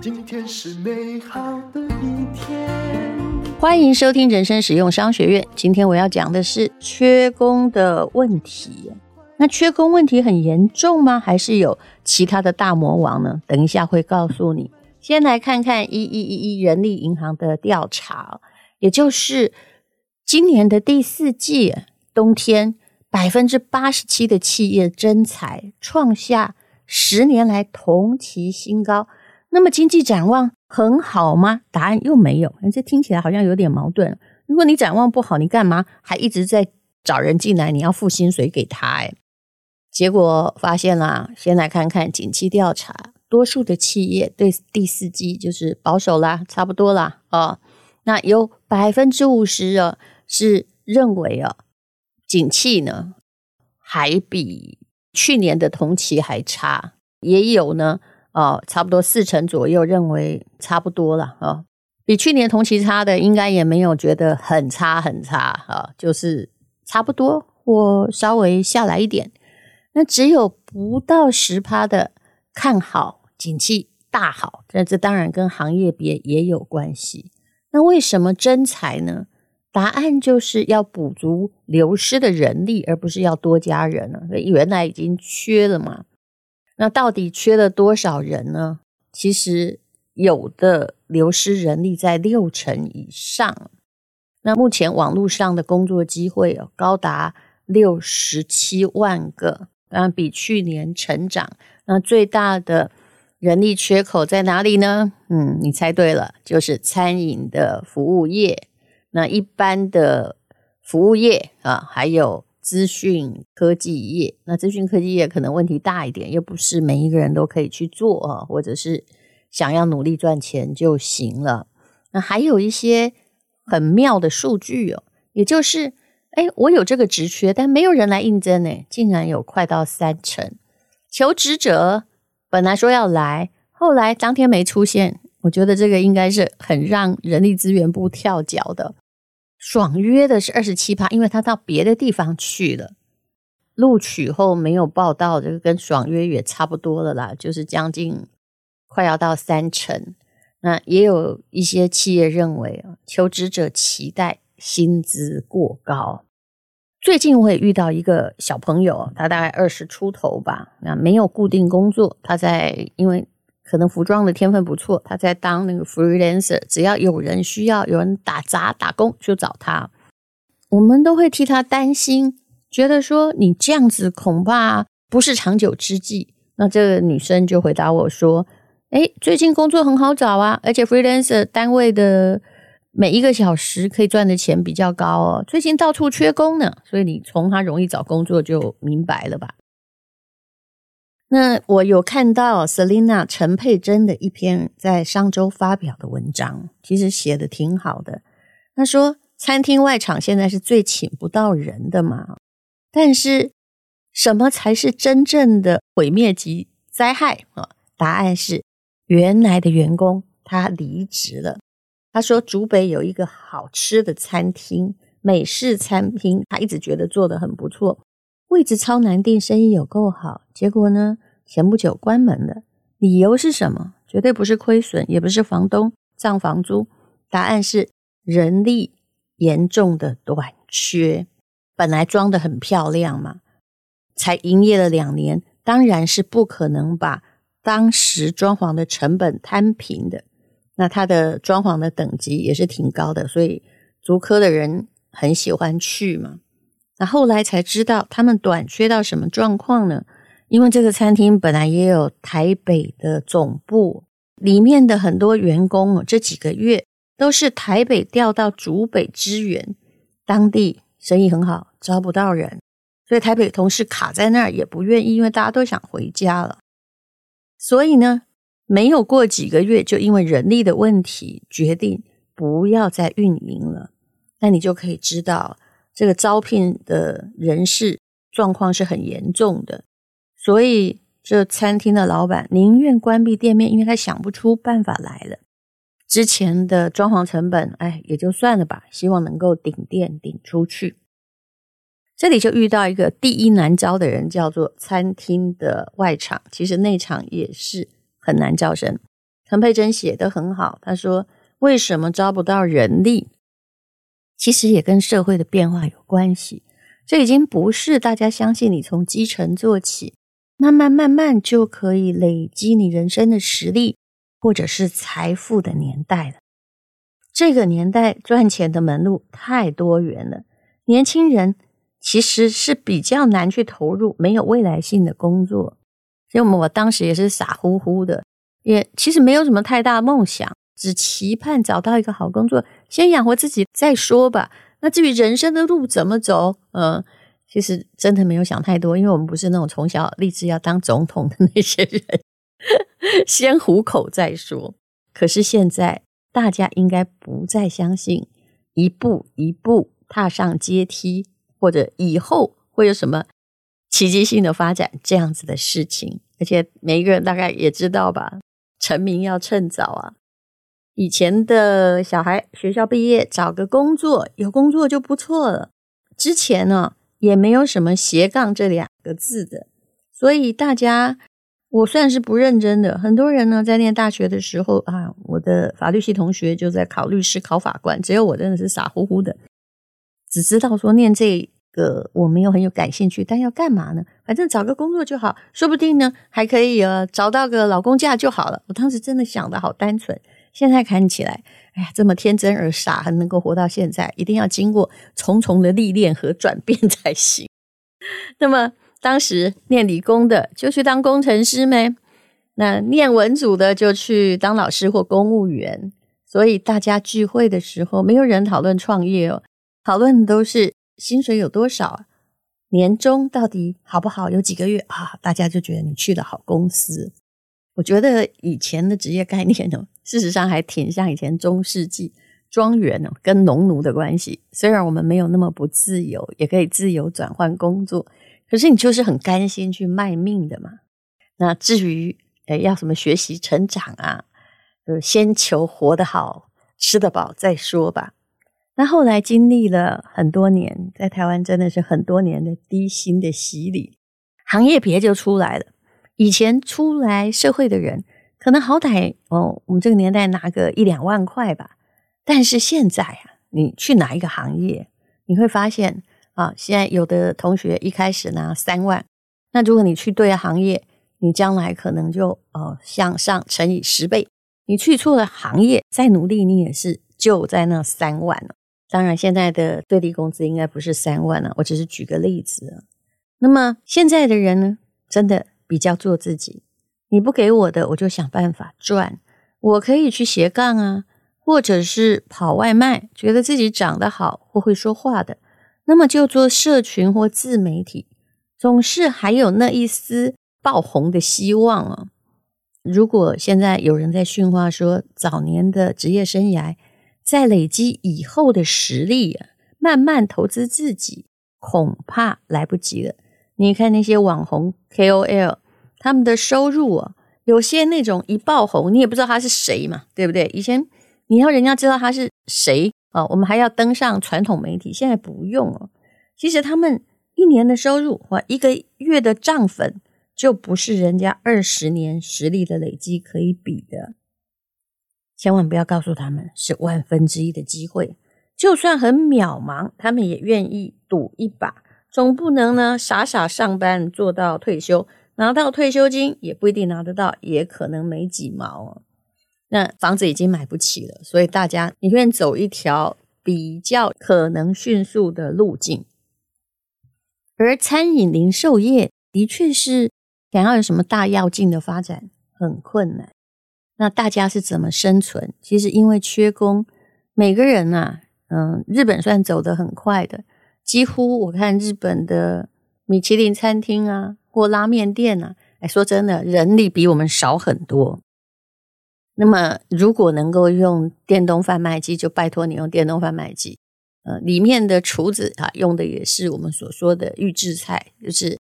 今天是美好的一天。欢迎收听人生实用商学院。今天我要讲的是缺工的问题。那缺工问题很严重吗？还是有其他的大魔王呢？等一下会告诉你。先来看看一一一一人力银行的调查，也就是今年的第四季冬天，百分之八十七的企业征才创下十年来同期新高。那么经济展望很好吗？答案又没有。这听起来好像有点矛盾。如果你展望不好，你干嘛还一直在找人进来？你要付薪水给他哎。结果发现啦，先来看看景气调查，多数的企业对第四季就是保守啦，差不多啦、哦。那有百分之五十啊是认为啊，景气呢还比去年的同期还差，也有呢啊、哦，差不多四成左右认为差不多了啊、比去年同期差的应该也没有觉得很差很差啊、就是差不多或稍微下来一点。那只有不到十趴的看好景气大好，那这当然跟行业别也有关系。那为什么真才呢？答案就是要补足流失的人力，而不是要多加人了。原来已经缺了嘛。那到底缺了多少人呢？其实有的流失人力在六成以上。那目前网络上的工作机会有高达六十七万个。当然比去年成长，那最大的人力缺口在哪里呢？嗯，你猜对了，就是餐饮的服务业。那一般的服务业啊，还有资讯科技业。那资讯科技业可能问题大一点，又不是每一个人都可以去做啊，或者是想要努力赚钱就行了。那还有一些很妙的数据哦，也就是。哎，我有这个职缺，但没有人来应征呢，竟然有快到三成。求职者本来说要来，后来当天没出现。我觉得这个应该是很让人力资源部跳脚的。爽约的是二十七趴，因为他到别的地方去了。录取后没有报到，这个跟爽约也差不多了啦，就是将近快要到三成。那也有一些企业认为啊，求职者期待薪资过高。最近我也遇到一个小朋友，他大概二十出头吧，那没有固定工作，他在因为可能服装的天分不错，他在当那个 freelancer，只要有人需要，有人打杂打工就找他。我们都会替他担心，觉得说你这样子恐怕不是长久之计。那这个女生就回答我说：“诶，最近工作很好找啊，而且 freelancer 单位的。”每一个小时可以赚的钱比较高哦，最近到处缺工呢，所以你从他容易找工作就明白了吧？那我有看到 Selina 陈佩珍的一篇在上周发表的文章，其实写的挺好的。他说，餐厅外场现在是最请不到人的嘛，但是什么才是真正的毁灭级灾害啊？答案是原来的员工他离职了。他说：“竹北有一个好吃的餐厅，美式餐厅，他一直觉得做得很不错，位置超难订，生意有够好。结果呢，前不久关门了。理由是什么？绝对不是亏损，也不是房东涨房租。答案是人力严重的短缺。本来装得很漂亮嘛，才营业了两年，当然是不可能把当时装潢的成本摊平的。”那它的装潢的等级也是挺高的，所以足科的人很喜欢去嘛。那后来才知道他们短缺到什么状况呢？因为这个餐厅本来也有台北的总部，里面的很多员工哦这几个月都是台北调到竹北支援，当地生意很好，招不到人，所以台北同事卡在那儿也不愿意，因为大家都想回家了。所以呢，没有过几个月，就因为人力的问题，决定不要再运营了。那你就可以知道，这个招聘的人事状况是很严重的。所以，这餐厅的老板宁愿关闭店面，因为他想不出办法来了。之前的装潢成本，哎，也就算了吧，希望能够顶店顶出去。这里就遇到一个第一难招的人，叫做餐厅的外场，其实内场也是很难招生。陈佩珍写得很好，他说：“为什么招不到人力？其实也跟社会的变化有关系。这已经不是大家相信你从基层做起，慢慢慢慢就可以累积你人生的实力或者是财富的年代了。这个年代赚钱的门路太多元了，年轻人其实是比较难去投入没有未来性的工作。所以，我们我当时也是傻乎乎的，也其实没有什么太大梦想。”只期盼找到一个好工作，先养活自己再说吧。那至于人生的路怎么走，嗯，其实真的没有想太多，因为我们不是那种从小立志要当总统的那些人，先糊口再说。可是现在大家应该不再相信一步一步踏上阶梯，或者以后会有什么奇迹性的发展这样子的事情。而且每一个人大概也知道吧，成名要趁早啊。以前的小孩学校毕业找个工作，有工作就不错了。之前呢也没有什么斜杠这两个字的，所以大家我算是不认真的。很多人呢在念大学的时候啊，我的法律系同学就在考律师、考法官，只有我真的是傻乎乎的，只知道说念这个我没有很有感兴趣，但要干嘛呢？反正找个工作就好，说不定呢还可以呃找到个老公嫁就好了。我当时真的想的好单纯。现在看起来，哎呀，这么天真而傻，还能够活到现在，一定要经过重重的历练和转变才行。那么，当时念理工的就去当工程师呗，那念文组的就去当老师或公务员。所以大家聚会的时候，没有人讨论创业哦，讨论都是薪水有多少啊，年终到底好不好，有几个月啊？大家就觉得你去了好公司。我觉得以前的职业概念呢，事实上还挺像以前中世纪庄园呢，跟农奴的关系。虽然我们没有那么不自由，也可以自由转换工作，可是你就是很甘心去卖命的嘛。那至于诶要什么学习成长啊，就，先求活得好，吃得饱再说吧。那后来经历了很多年，在台湾真的是很多年的低薪的洗礼，行业别就出来了。以前出来社会的人，可能好歹哦，我们这个年代拿个一两万块吧。但是现在啊，你去哪一个行业，你会发现啊，现在有的同学一开始拿三万，那如果你去对行业，你将来可能就呃向上乘以十倍。你去错了行业，再努力，你也是就在那三万了。当然，现在的最低工资应该不是三万了，我只是举个例子。那么现在的人呢，真的。比较做自己，你不给我的，我就想办法赚。我可以去斜杠啊，或者是跑外卖，觉得自己长得好或会说话的，那么就做社群或自媒体，总是还有那一丝爆红的希望啊。如果现在有人在训话说，早年的职业生涯在累积以后的实力啊，慢慢投资自己，恐怕来不及了。你看那些网红 KOL，他们的收入啊，有些那种一爆红，你也不知道他是谁嘛，对不对？以前你要人家知道他是谁啊，我们还要登上传统媒体，现在不用了。其实他们一年的收入或一个月的涨粉，就不是人家二十年实力的累积可以比的。千万不要告诉他们是万分之一的机会，就算很渺茫，他们也愿意赌一把。总不能呢，傻傻上班做到退休，拿到退休金也不一定拿得到，也可能没几毛哦。那房子已经买不起了，所以大家宁愿走一条比较可能迅速的路径。而餐饮零售业的确是想要有什么大跃进的发展很困难。那大家是怎么生存？其实因为缺工，每个人啊，嗯，日本算走得很快的。几乎我看日本的米其林餐厅啊，或拉面店啊，哎，说真的，人力比我们少很多。那么，如果能够用电动贩卖机，就拜托你用电动贩卖机。呃，里面的厨子啊，用的也是我们所说的预制菜，就是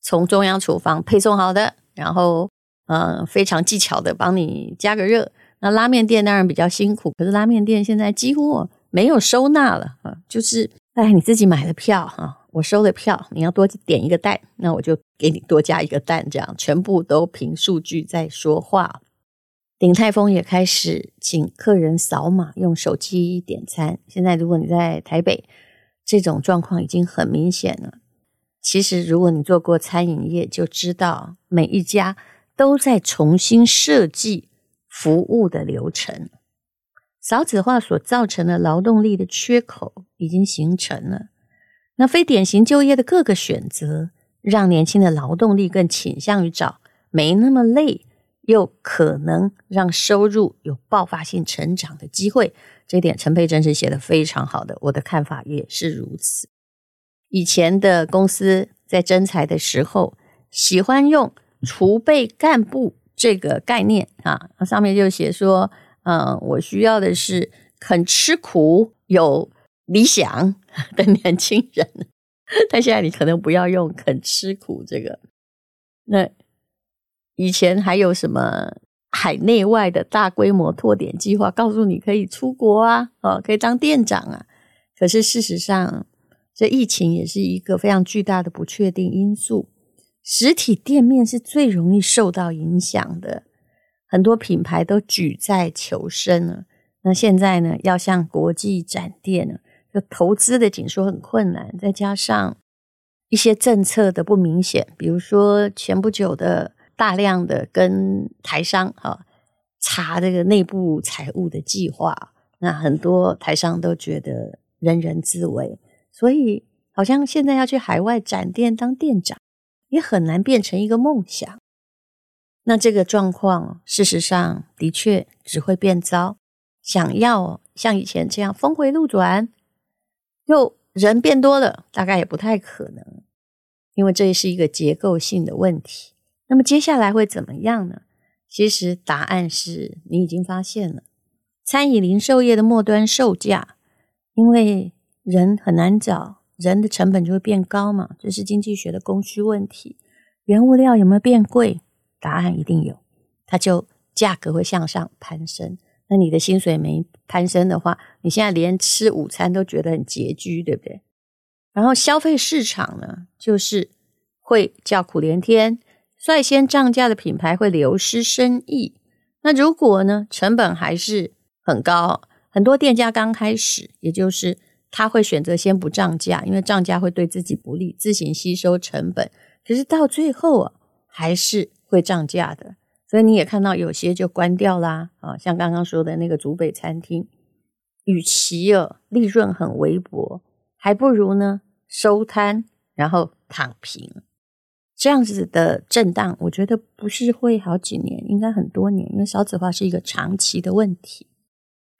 从中央厨房配送好的，然后呃，非常技巧的帮你加个热。那拉面店当然比较辛苦，可是拉面店现在几乎没有收纳了啊，就是。哎，你自己买的票哈，我收了票，你要多点一个蛋，那我就给你多加一个蛋，这样全部都凭数据在说话。鼎泰丰也开始请客人扫码，用手机点餐。现在如果你在台北，这种状况已经很明显了。其实如果你做过餐饮业，就知道每一家都在重新设计服务的流程。少子化所造成的劳动力的缺口已经形成了。那非典型就业的各个选择，让年轻的劳动力更倾向于找没那么累，又可能让收入有爆发性成长的机会。这点陈佩珍是写得非常好的，我的看法也是如此。以前的公司在征才的时候，喜欢用储备干部这个概念啊，上面就写说，嗯，我需要的是肯吃苦有。理想 的年轻人，但现在你可能不要用“肯吃苦”这个。那以前还有什么海内外的大规模拓点计划，告诉你可以出国啊，哦，可以当店长啊。可是事实上，这疫情也是一个非常巨大的不确定因素。实体店面是最容易受到影响的，很多品牌都举债求生了。那现在呢，要向国际展店呢？投资的紧缩很困难，再加上一些政策的不明显，比如说前不久的大量的跟台商哈查这个内部财务的计划，那很多台商都觉得人人自危，所以好像现在要去海外展店当店长也很难变成一个梦想。那这个状况事实上的确只会变糟，想要像以前这样峰回路转。又人变多了，大概也不太可能，因为这是一个结构性的问题。那么接下来会怎么样呢？其实答案是你已经发现了，餐饮零售业的末端售价，因为人很难找，人的成本就会变高嘛，这是经济学的供需问题。原物料有没有变贵？答案一定有，它就价格会向上攀升。那你的薪水没攀升的话，你现在连吃午餐都觉得很拮据，对不对？然后消费市场呢，就是会叫苦连天，率先涨价的品牌会流失生意。那如果呢，成本还是很高，很多店家刚开始，也就是他会选择先不涨价，因为涨价会对自己不利，自行吸收成本。可是到最后啊，还是会涨价的。所以你也看到有些就关掉啦，啊，像刚刚说的那个竹北餐厅，与其哦利润很微薄，还不如呢收摊然后躺平，这样子的震荡，我觉得不是会好几年，应该很多年，因为少子化是一个长期的问题。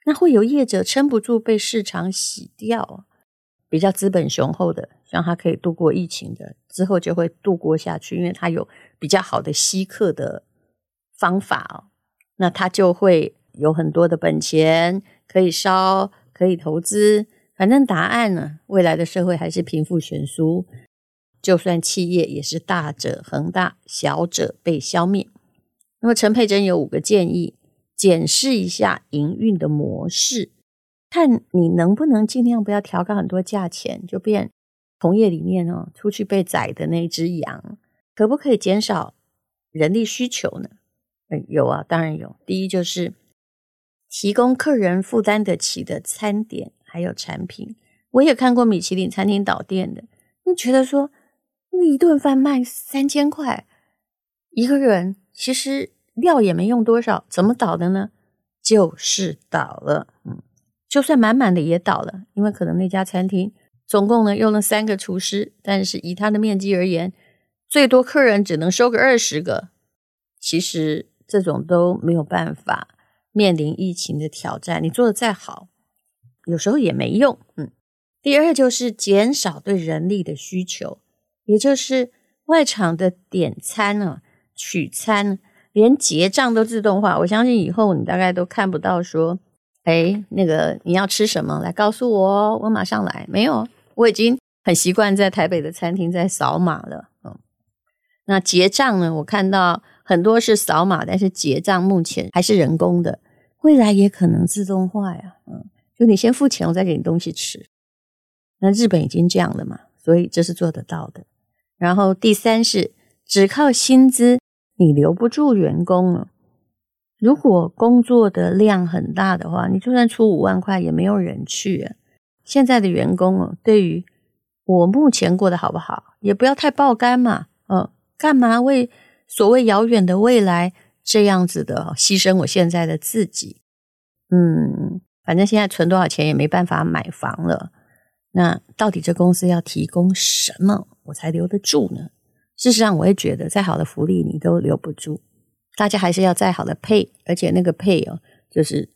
那会有业者撑不住被市场洗掉，比较资本雄厚的，像他可以度过疫情的，之后就会度过下去，因为他有比较好的吸客的。方法哦，那他就会有很多的本钱可以烧，可以投资。反正答案呢，未来的社会还是贫富悬殊，就算企业也是大者恒大，小者被消灭。那么陈佩珍有五个建议，检视一下营运的模式，看你能不能尽量不要调高很多价钱，就变同业里面哦出去被宰的那只羊，可不可以减少人力需求呢？嗯，有啊，当然有。第一就是提供客人负担得起的餐点，还有产品。我也看过米其林餐厅倒店的，你觉得说那一顿饭卖三千块，一个人其实料也没用多少，怎么倒的呢？就是倒了。嗯，就算满满的也倒了，因为可能那家餐厅总共呢用了三个厨师，但是以它的面积而言，最多客人只能收个二十个。其实。这种都没有办法面临疫情的挑战，你做的再好，有时候也没用。嗯，第二就是减少对人力的需求，也就是外场的点餐啊、取餐，连结账都自动化。我相信以后你大概都看不到说，哎，那个你要吃什么，来告诉我，我马上来。没有，我已经很习惯在台北的餐厅在扫码了。那结账呢，我看到。很多是扫码，但是结账目前还是人工的，未来也可能自动化呀。嗯，就你先付钱，我再给你东西吃。那日本已经这样了嘛，所以这是做得到的。然后第三是只靠薪资，你留不住员工了。如果工作的量很大的话，你就算出五万块也没有人去啊。现在的员工哦，对于我目前过得好不好，也不要太爆肝嘛。嗯，干嘛为所谓遥远的未来这样子的牺牲我现在的自己？嗯，反正现在存多少钱也没办法买房了。那到底这公司要提供什么我才留得住呢？事实上，我也觉得再好的福利你都留不住。大家还是要再好的配，而且那个配哦，就是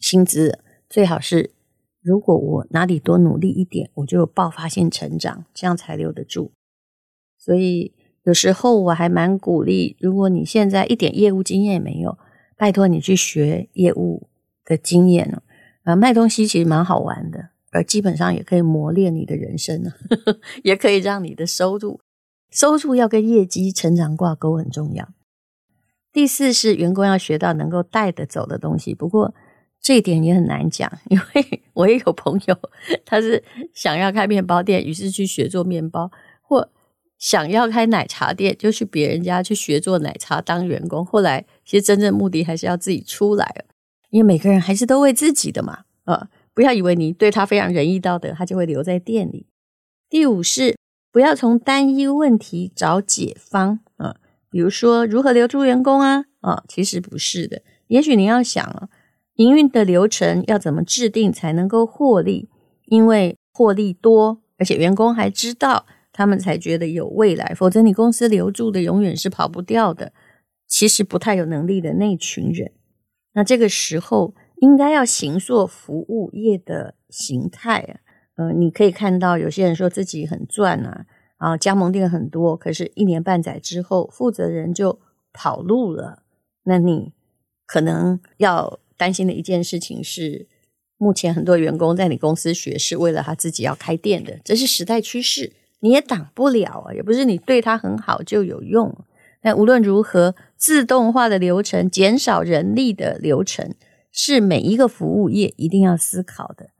薪资最好是，如果我哪里多努力一点，我就有爆发性成长，这样才留得住。所以有时候我还蛮鼓励，如果你现在一点业务经验也没有，拜托你去学业务的经验哦。啊，卖东西其实蛮好玩的，而基本上也可以磨练你的人生呢，也可以让你的收入，收入要跟业绩成长挂钩很重要。第四是员工要学到能够带得走的东西，不过这一点也很难讲，因为 我也有朋友，他是想要开面包店，于是去学做面包；或想要开奶茶店，就去别人家去学做奶茶当员工。后来其实真正目的还是要自己出来，因为每个人还是都为自己的嘛，啊，不要以为你对他非常仁义道德，他就会留在店里。第五是不要从单一问题找解方，啊。比如说，如何留住员工啊？啊，其实不是的。也许你要想啊，营运的流程要怎么制定才能够获利？因为获利多，而且员工还知道，他们才觉得有未来。否则，你公司留住的永远是跑不掉的。其实不太有能力的那群人，那这个时候应该要形塑服务业的形态啊。呃，你可以看到有些人说自己很赚啊。啊，加盟店很多，可是，一年半载之后，负责人就跑路了。那你可能要担心的一件事情是，目前很多员工在你公司学是为了他自己要开店的，这是时代趋势，你也挡不了啊。也不是你对他很好就有用。但无论如何，自动化的流程、减少人力的流程，是每一个服务业一定要思考的，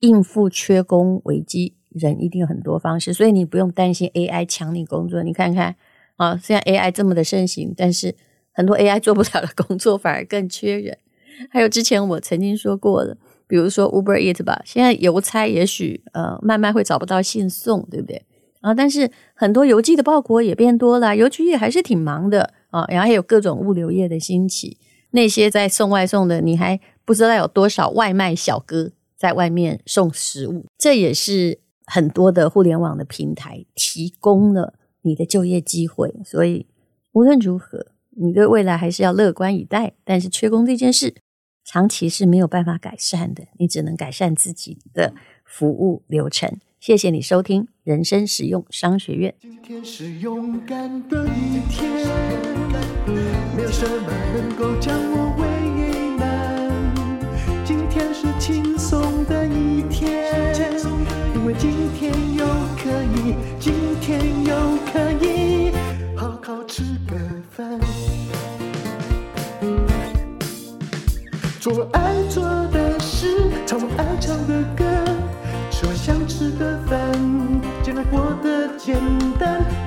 应付缺工危机。人一定有很多方式，所以你不用担心 AI 抢你工作。你看看啊，虽然 AI 这么的盛行，但是很多 AI 做不了的工作反而更缺人。还有之前我曾经说过的，比如说 Uber Eat 吧，现在邮差也许呃慢慢会找不到信送，对不对？啊，但是很多邮寄的包裹也变多了，邮局也还是挺忙的啊。然后还有各种物流业的兴起，那些在送外送的，你还不知道有多少外卖小哥在外面送食物，这也是。很多的互联网的平台提供了你的就业机会，所以无论如何，你对未来还是要乐观以待。但是缺工这件事，长期是没有办法改善的，你只能改善自己的服务流程。谢谢你收听人生实用商学院。今天是勇敢的一天，没有什么能够将我